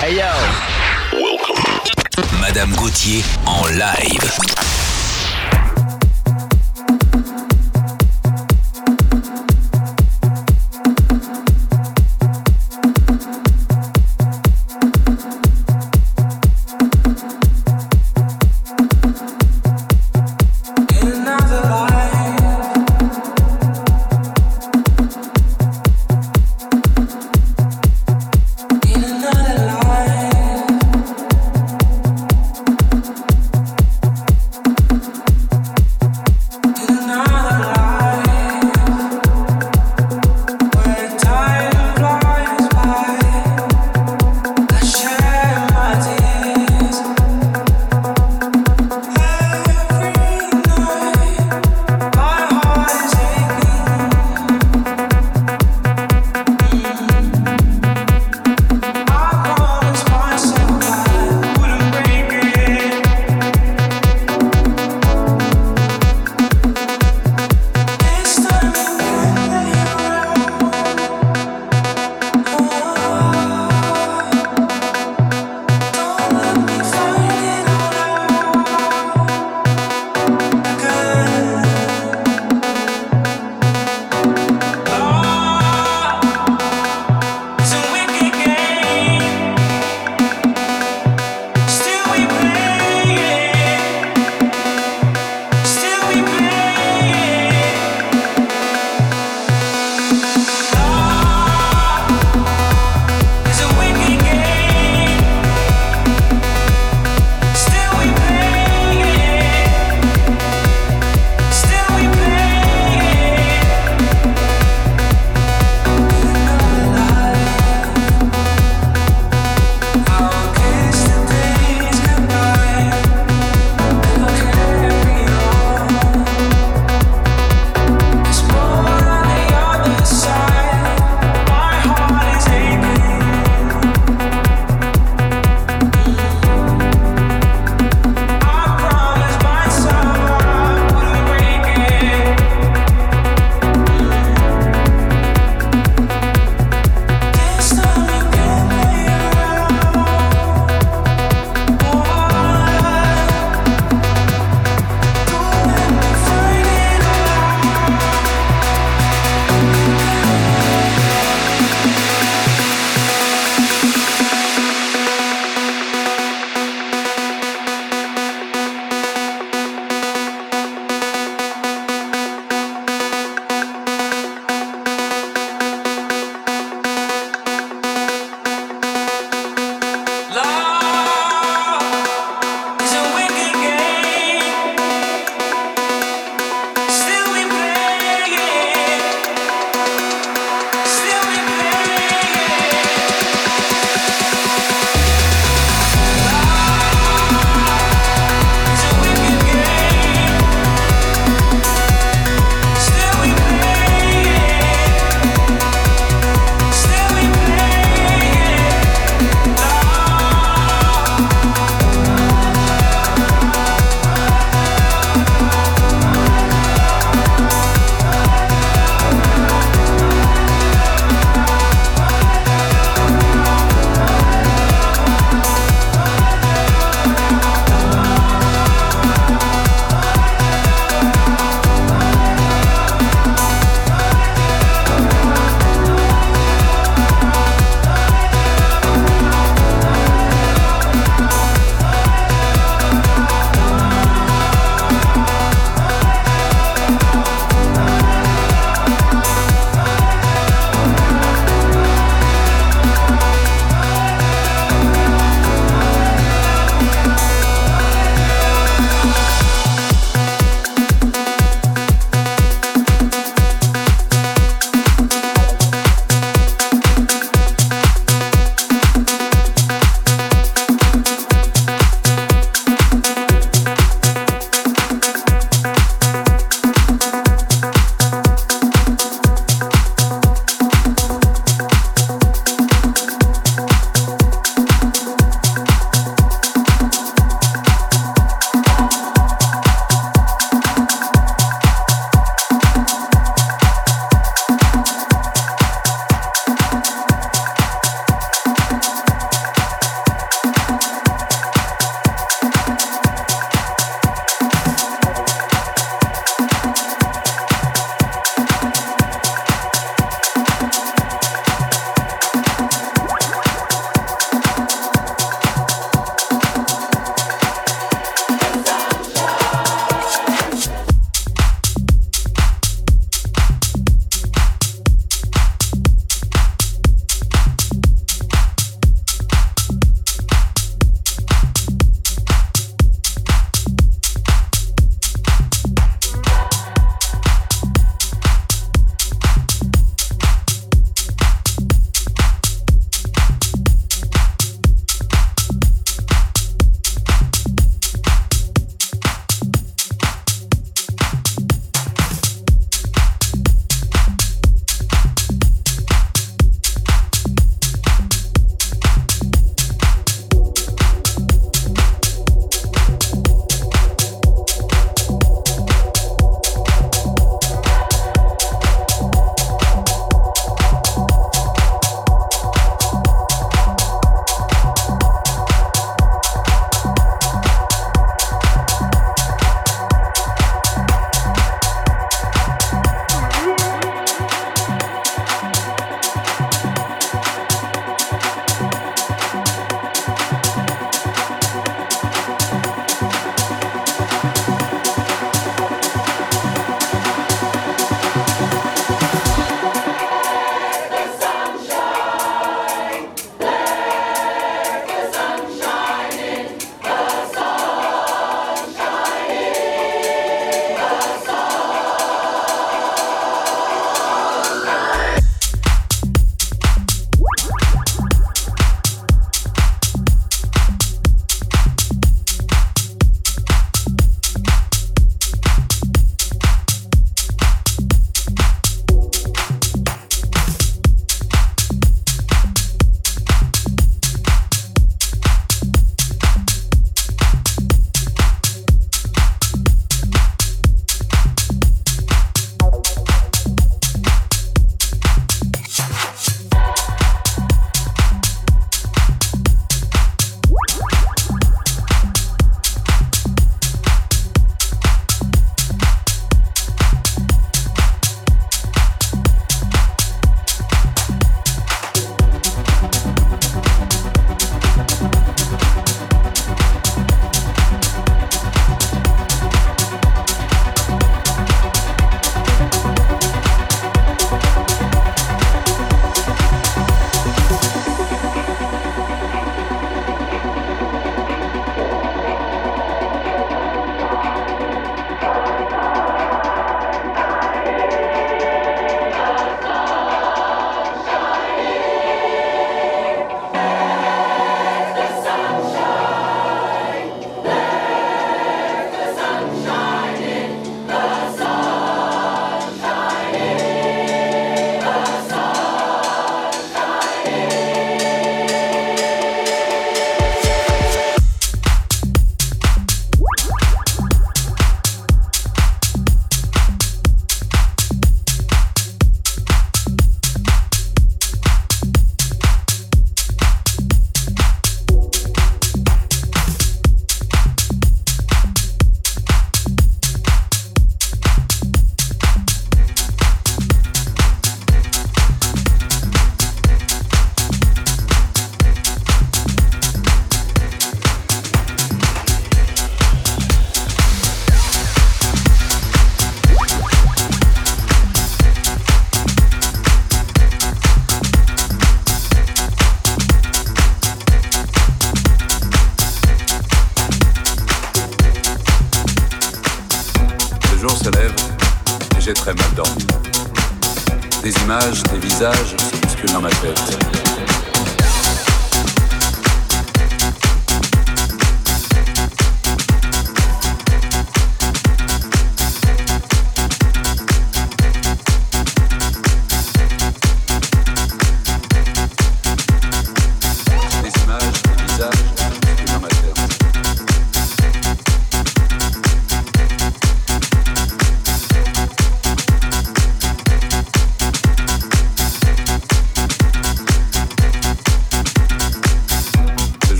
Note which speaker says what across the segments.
Speaker 1: Hey yo.
Speaker 2: Welcome. Madame Gauthier en live.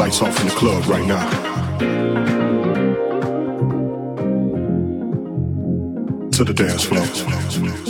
Speaker 3: lights off in the club right now. To the dance floor.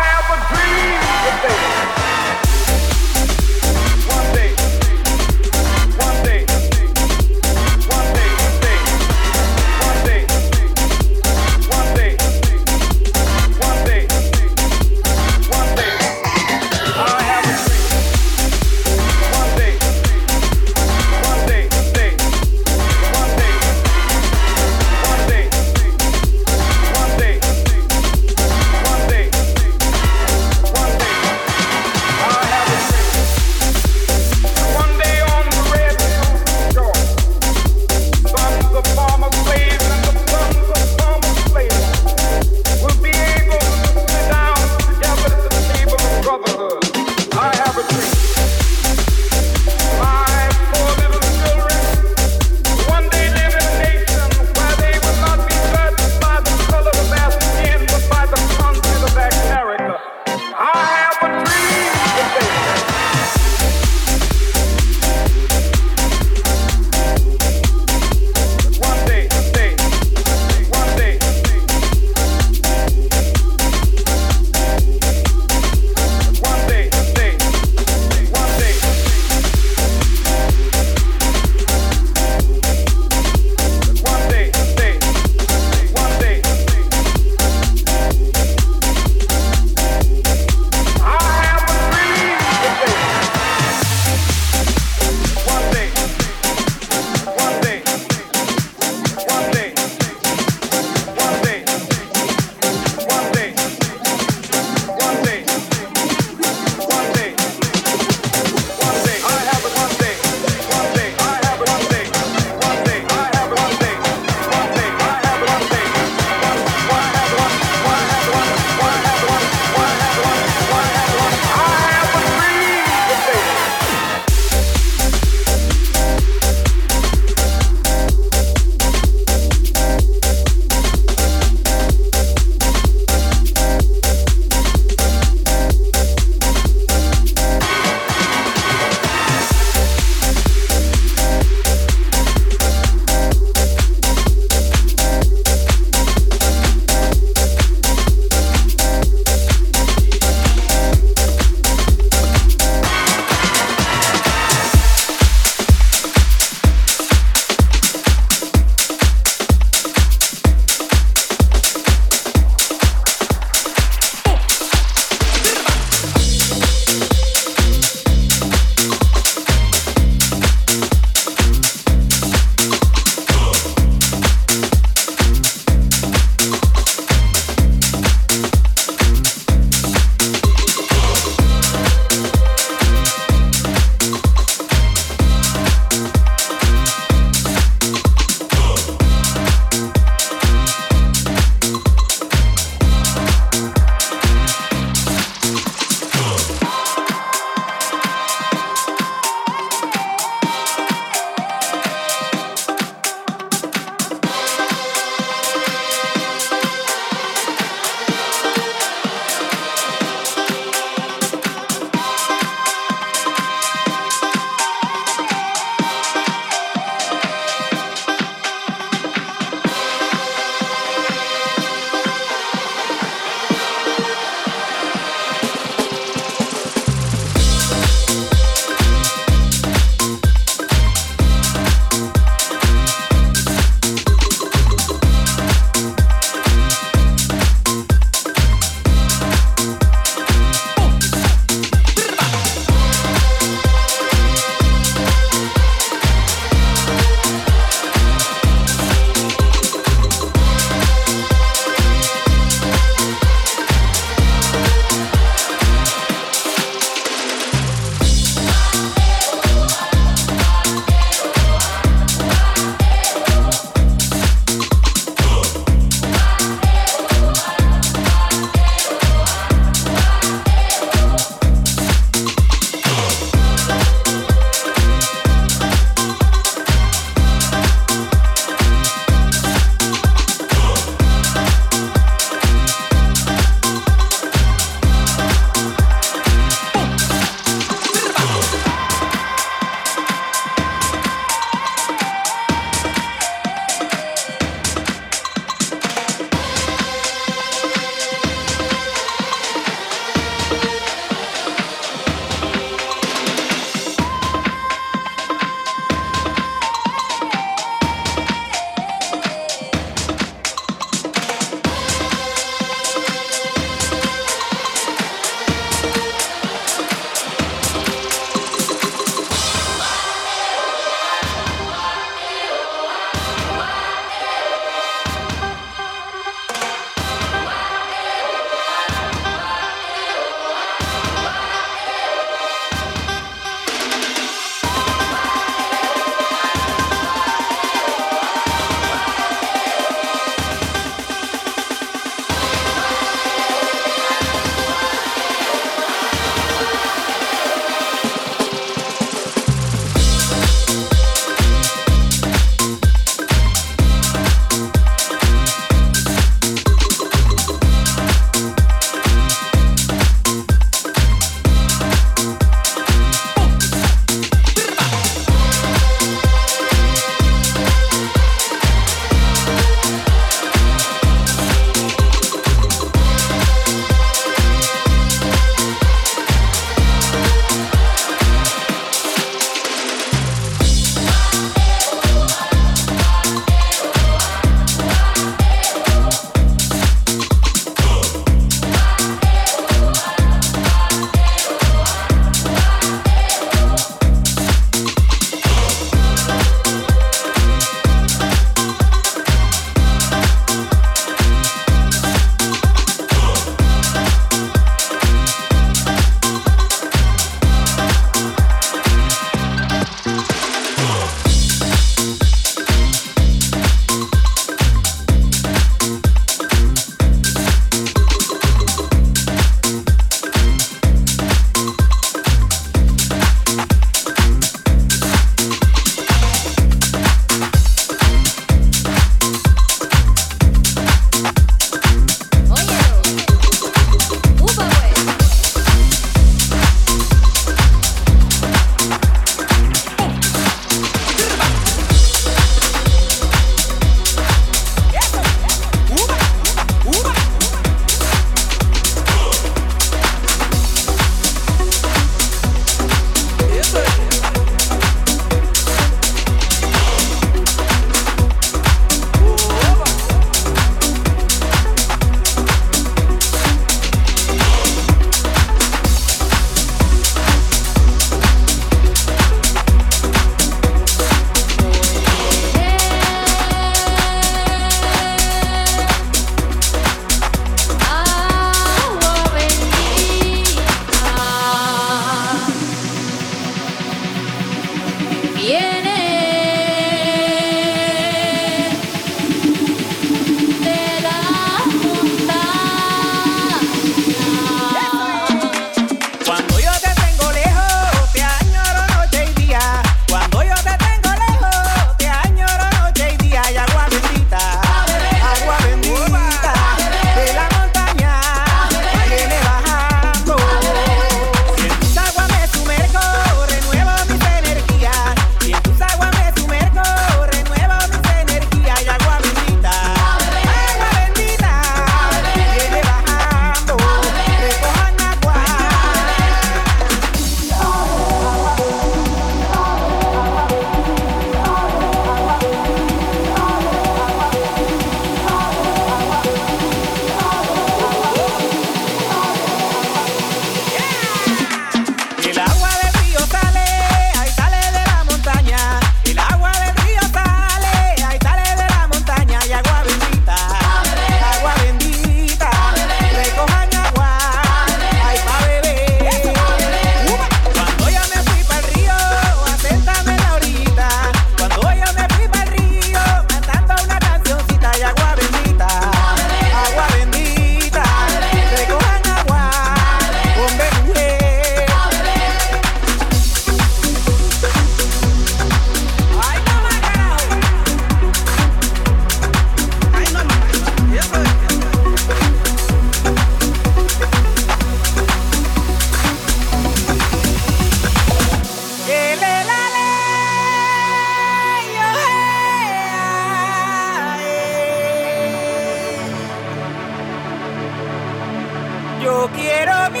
Speaker 4: Yo quiero mi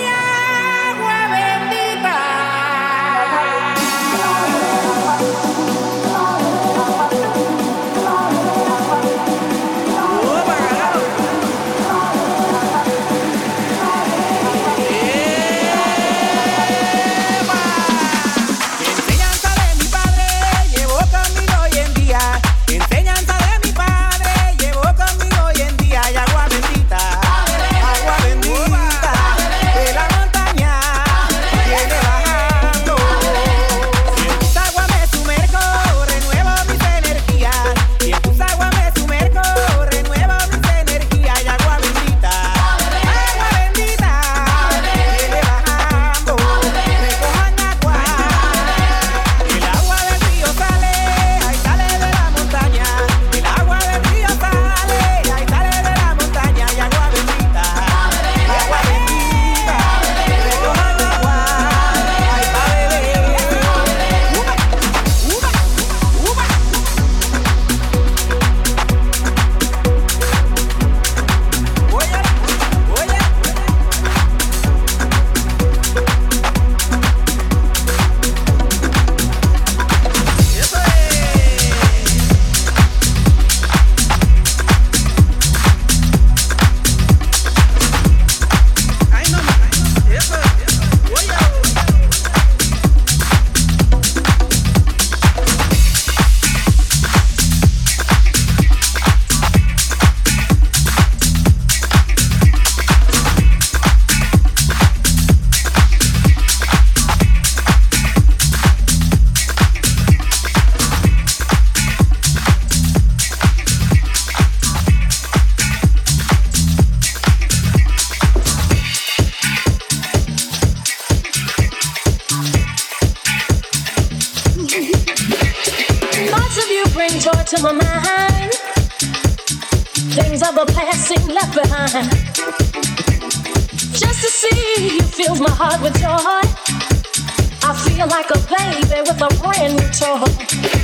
Speaker 4: my heart with joy. I feel like a baby with a
Speaker 5: brand new
Speaker 6: toy.